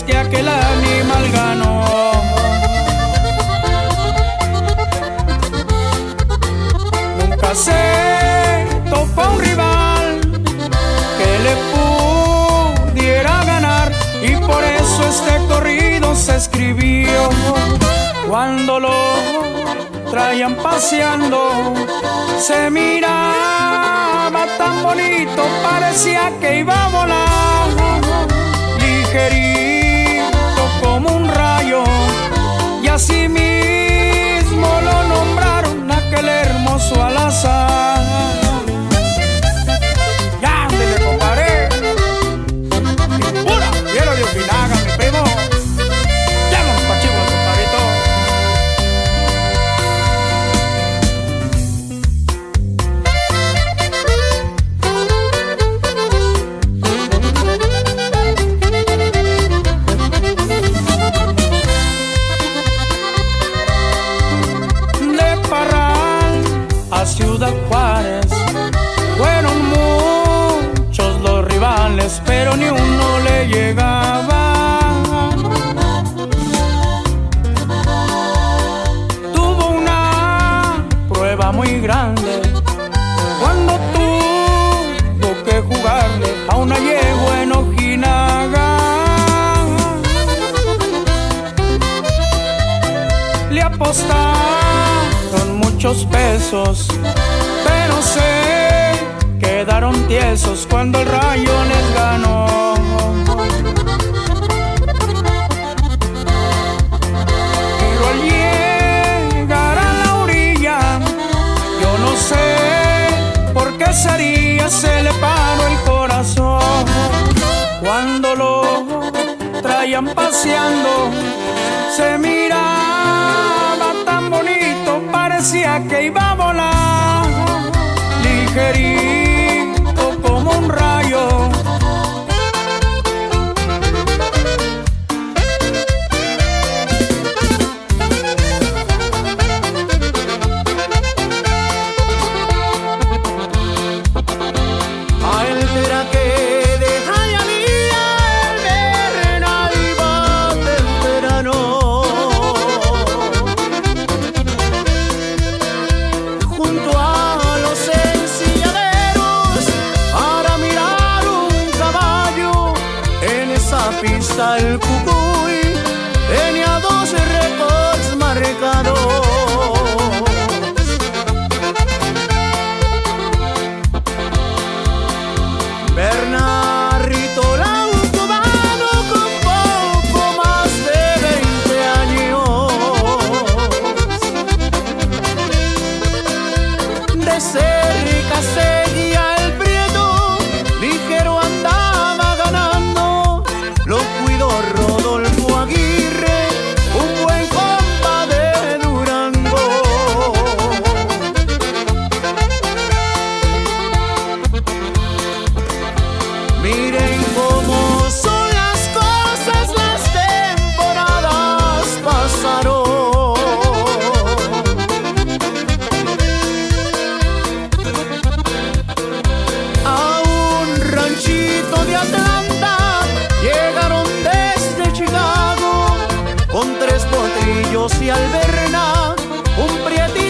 que aquel animal ganó. Nunca se topó un rival que le pudiera ganar y por eso este corrido se escribió cuando lo traían paseando se miraba tan bonito parecía que iba a volar ligerito así mismo lo nombraron aquel hermoso ya Ciudad Juárez. Fueron muchos los rivales, pero ni uno le llegaba. Tuvo una prueba muy grande cuando tuvo que jugarle a una yegua en Ojinaga. le apostaron muchos pesos, pero se quedaron tiesos cuando el rayo les ganó. Pero al llegar a la orilla, yo no sé por qué sería, se le paró el corazón cuando lo traían paseando se tan bonito, parecía que iba a volar, ligerito y alberna, un prietito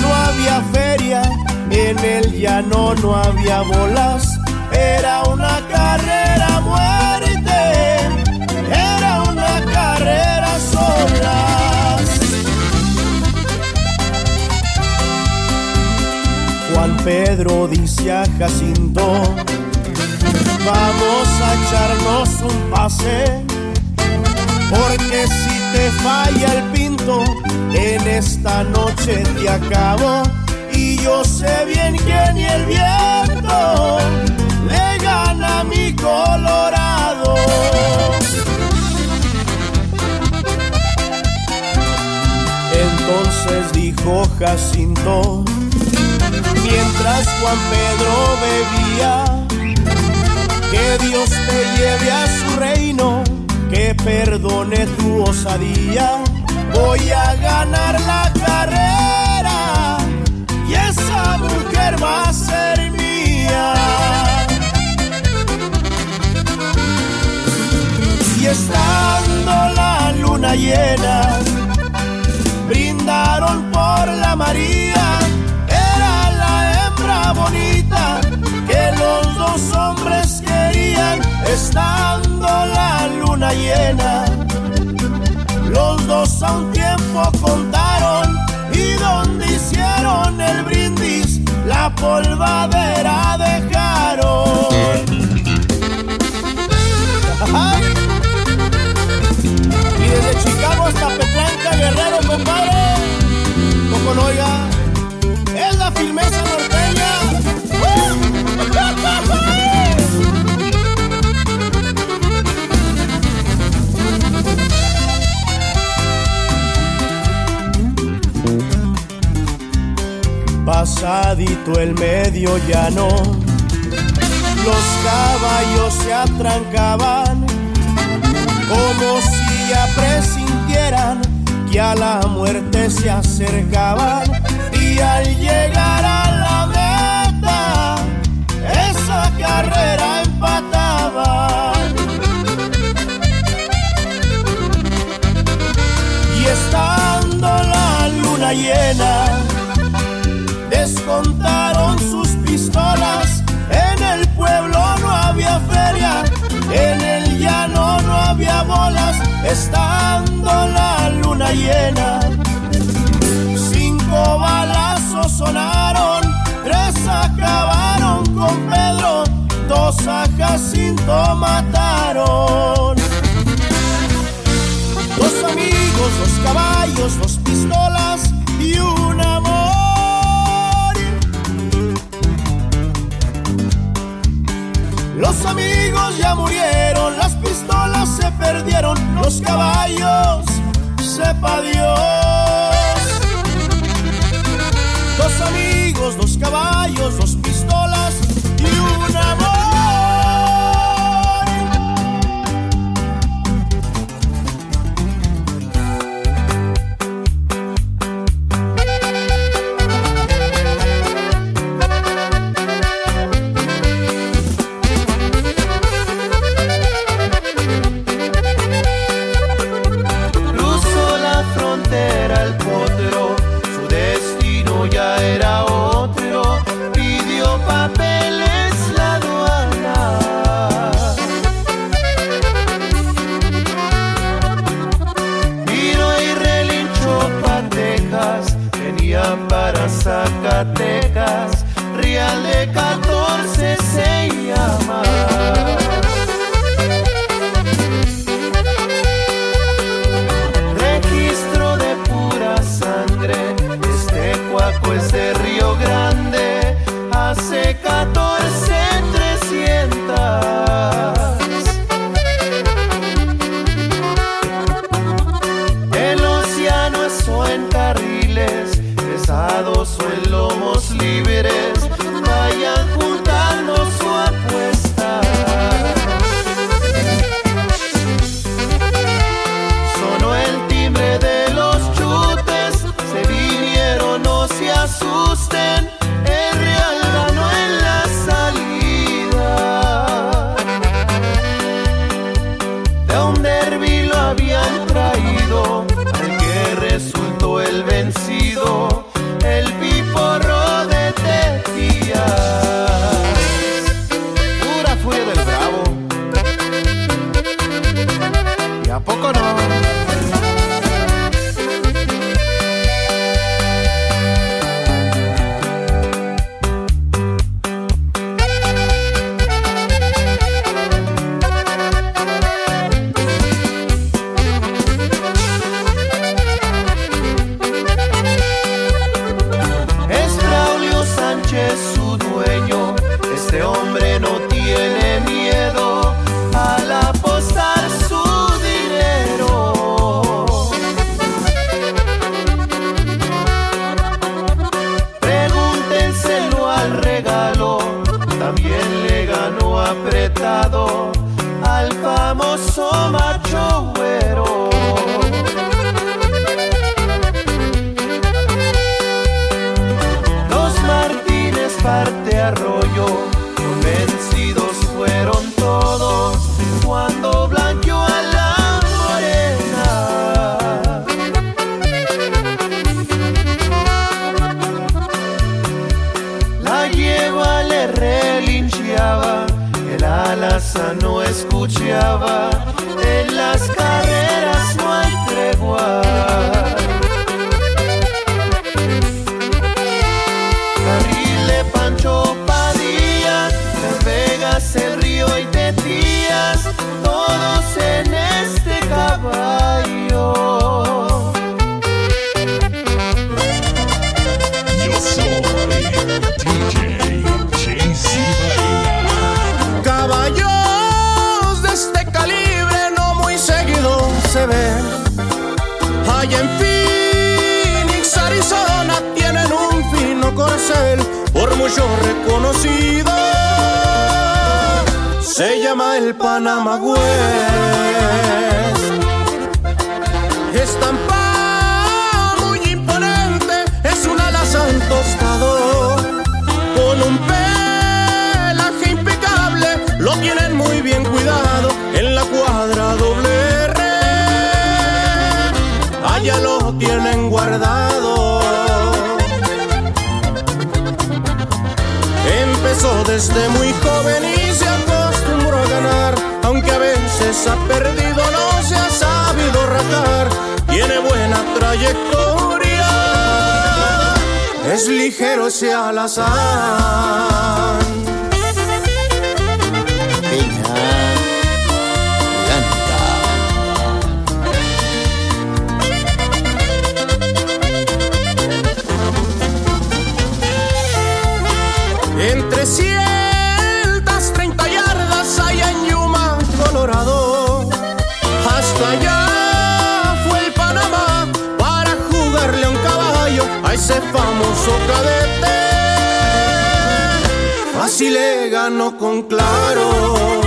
no había feria, en el llano no había bolas. Era una carrera muerte, era una carrera solas. Juan Pedro dice a Jacinto, vamos a echarnos un pase, porque si te falla el pinto, en esta noche te acabo, y yo sé bien que ni el viento le gana a mi Colorado. Entonces dijo Jacinto, mientras Juan Pedro bebía, que Dios te lleve a su reino, que perdone tu osadía. Voy a ganar la carrera y esa mujer va a ser mía. Y estando la luna llena, brindaron por la María. Era la hembra bonita que los dos hombres querían, estando la luna llena. A un tiempo contaron y donde hicieron el brindis, la polvadera dejaron. Y desde Chicago hasta Petlanca, Guerrero, compadre. Como no oiga, pasadito el medio llano. Los caballos se atrancaban como si ya presintieran que a la muerte se acercaban y al llegar a la meta esa carrera empataba. Y estando la luna llena, contaron sus pistolas. En el pueblo no había feria, en el llano no había bolas, estando la luna llena. Cinco balazos sonaron, tres acabaron con Pedro, dos a Jacinto mataron. Dos amigos, dos caballos, dos pistolas Los amigos ya murieron, las pistolas se perdieron, los caballos, sepa Dios. Dos amigos, dos caballos, dos that thing conocida se llama el Panamagüez. Estampa muy imponente, es un alazán tostador. Con un pelaje impecable, lo tienen muy bien cuidado en la cuadra doble R. Allá lo tienen guardado. Desde muy joven y se acostumbró a ganar, aunque a veces ha perdido, no se ha sabido rajar. Tiene buena trayectoria, es ligero ese alazán. Claro.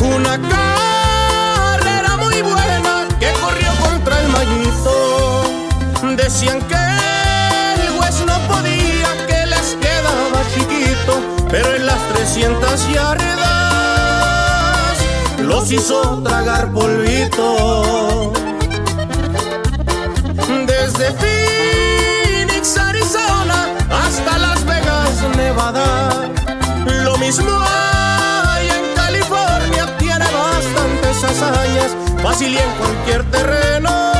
Una carrera muy buena que corrió contra el mallito. Decían que el juez no podía, que les quedaba chiquito, pero en las 300 yardas los hizo tragar polvito. Nevada, lo mismo hay en California, tiene bastantes hazañas, fácil en cualquier terreno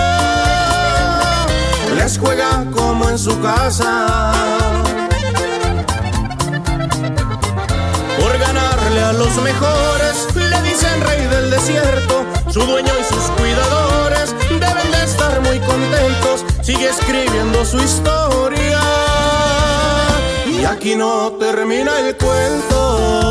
les juega como en su casa. Por ganarle a los mejores, le dicen rey del desierto. Su dueño y sus cuidadores deben de estar muy contentos. Sigue escribiendo su historia. Aquí no termina el cuento.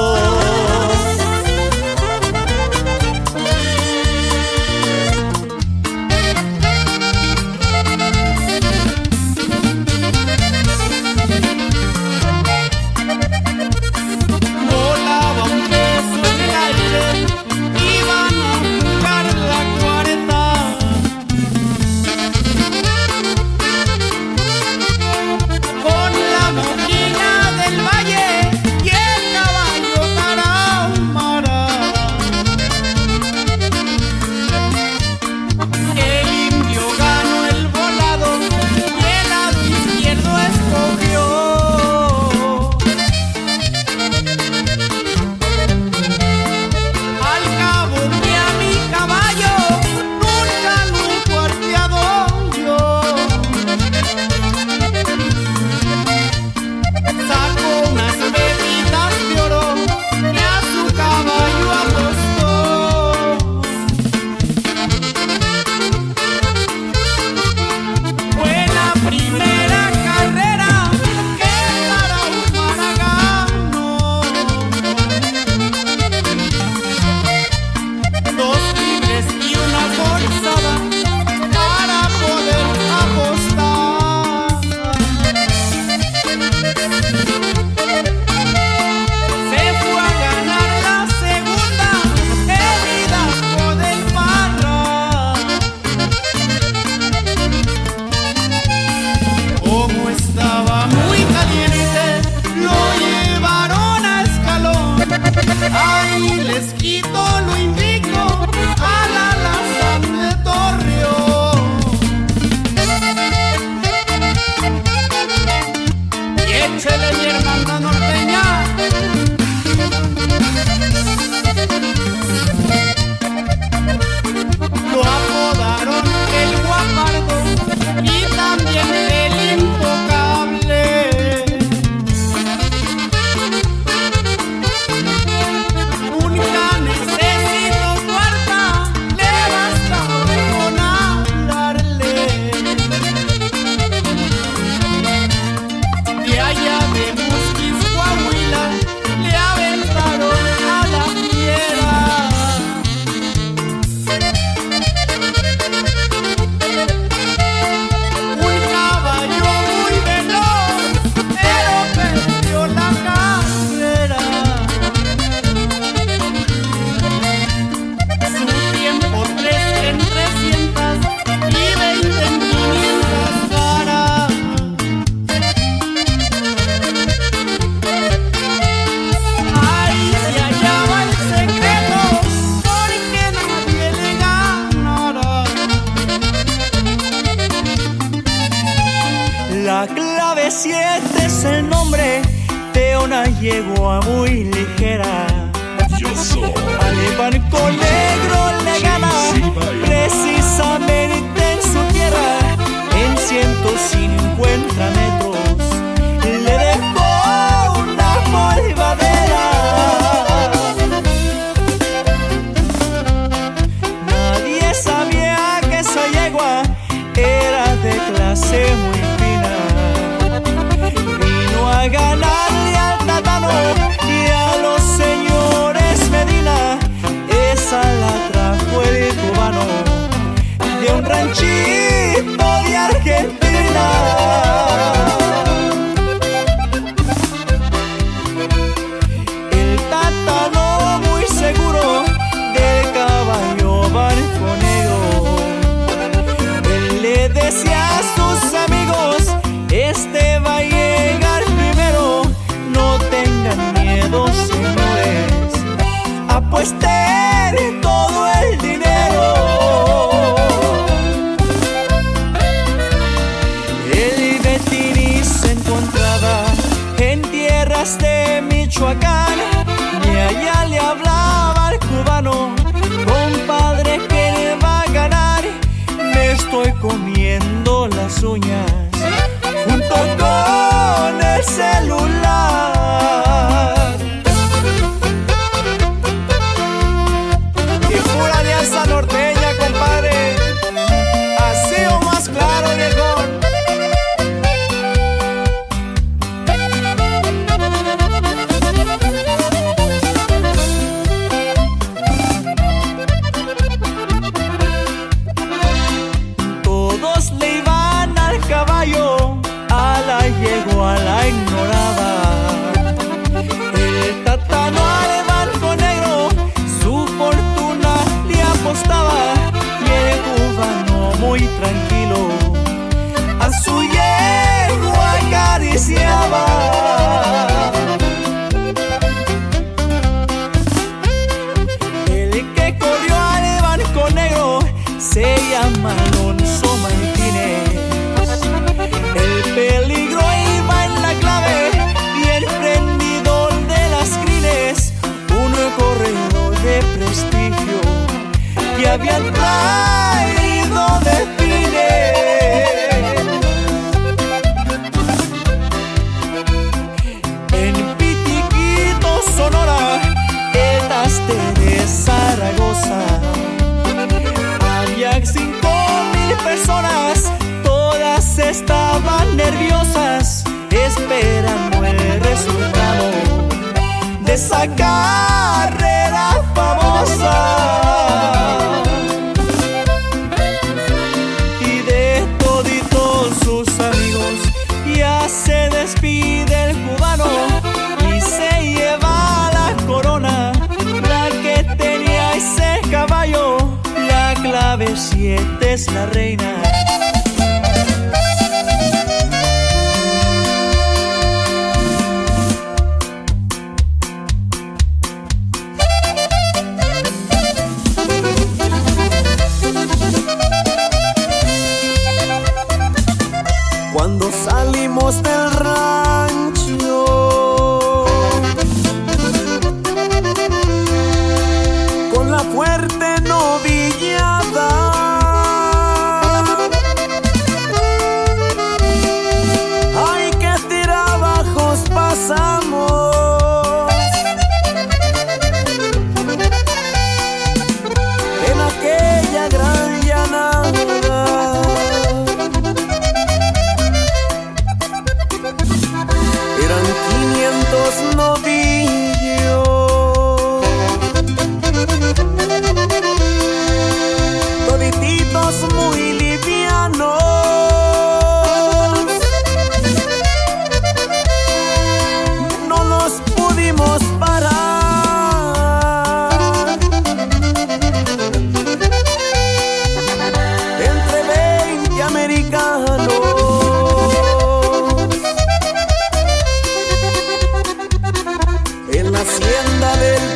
traído pine. En Pitiquito, Sonora, Etas de Zaragoza, había cinco mil personas, todas estaban nerviosas, esperando el resultado de sacar Julieta es la reina. rienda del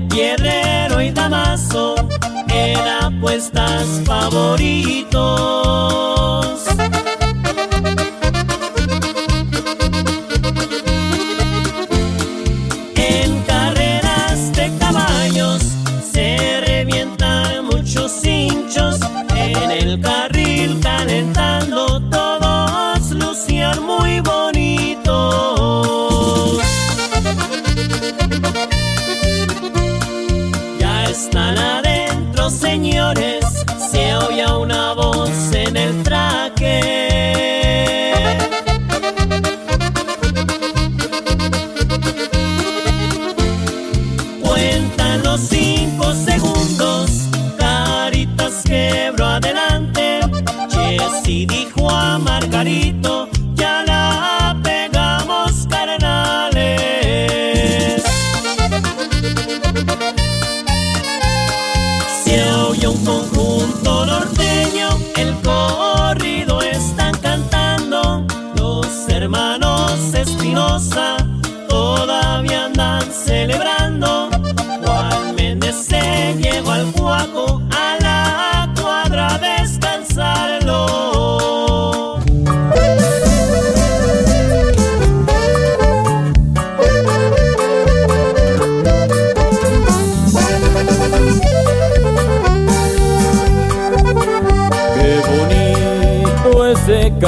Pierrero y Damaso eran puestas favoritos.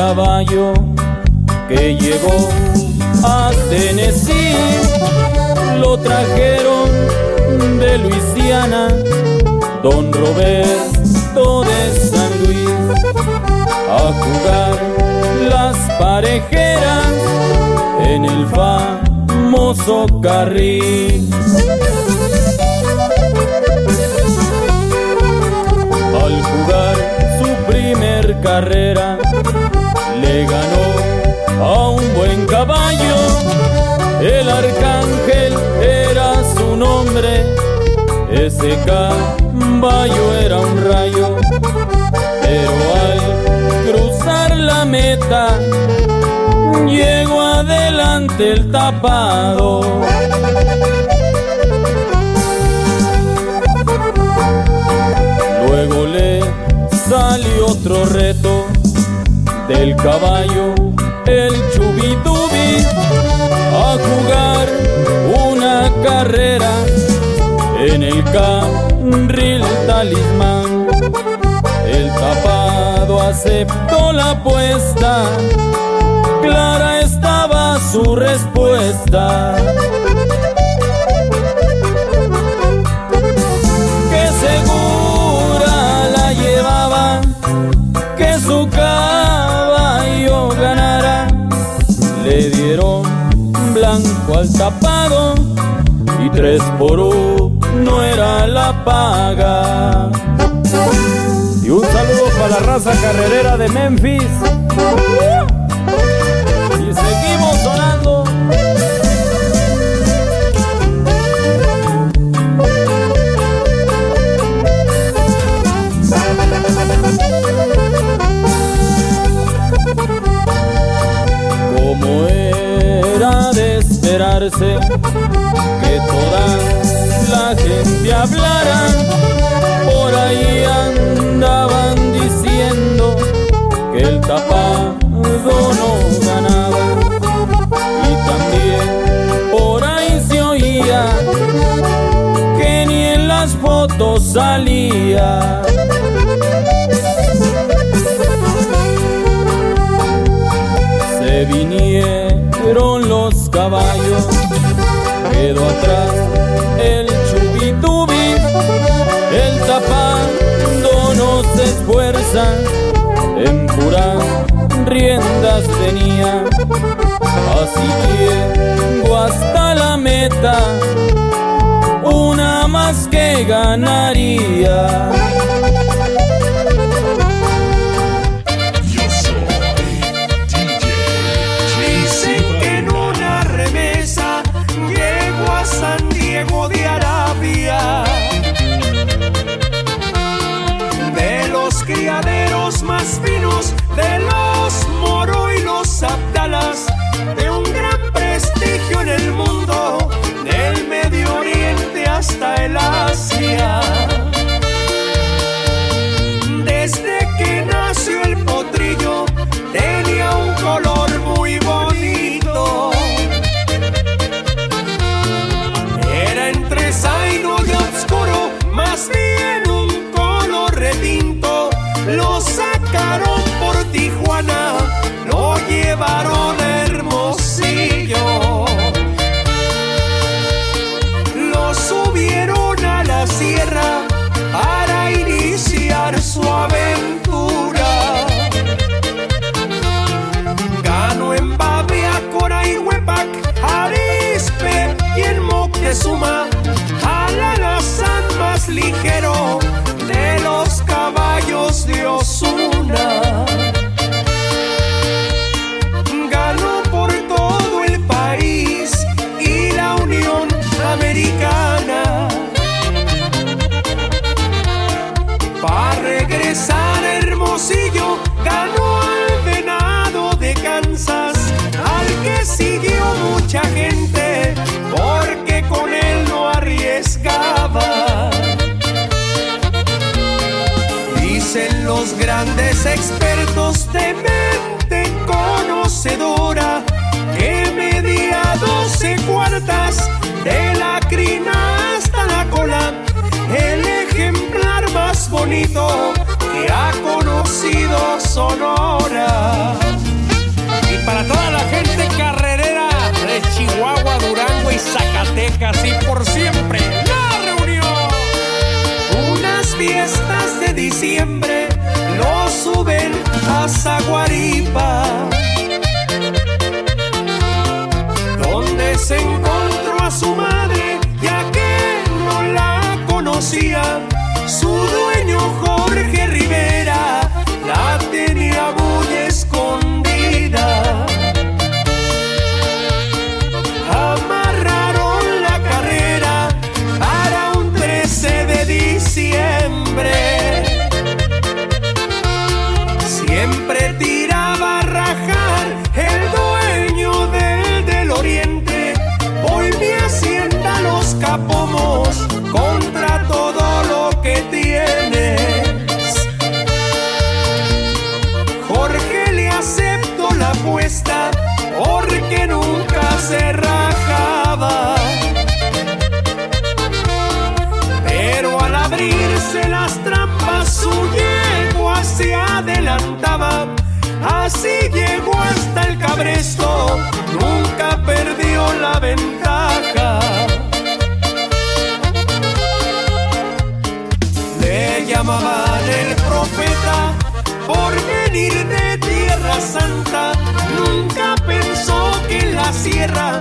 caballo que llegó a Tennessee. Lo trajeron de Luisiana, don Roberto de San Luis, a jugar las parejeras en el famoso carril. Al jugar su primer carrera, ganó a un buen caballo. El arcángel era su nombre, ese caballo era un rayo, pero al cruzar la meta, llegó adelante el tapado. Luego le salió otro reto del caballo, el chubitubi, a jugar una carrera en el carril talismán. El tapado aceptó la apuesta clara estaba su respuesta. Blanco al tapado y tres por uno era la paga. Y un saludo para la raza carrerera de Memphis. Esperarse que toda la gente hablara, por ahí andaban diciendo que el tapado no ganaba y también por ahí se oía que ni en las fotos salía. Quedó atrás el chubitubi, el tapando no se esfuerza en puras riendas tenía. Así llego hasta la meta, una más que ganaría. De los ligero grandes expertos de mente conocedora que medía 12 cuartas de la crina hasta la cola, el ejemplar más bonito que ha conocido Sonora. Y para toda la gente carrerera de Chihuahua, Durango y Zacatecas y por siempre la reunión. Unas fiestas de diciembre suben a Zaguaripa, donde se encontró a su madre, ya que no la conocía, su dueño Jorge. Así llegó hasta el cabresto, nunca perdió la ventaja. Le llamaban el profeta por venir de Tierra Santa, nunca pensó que la sierra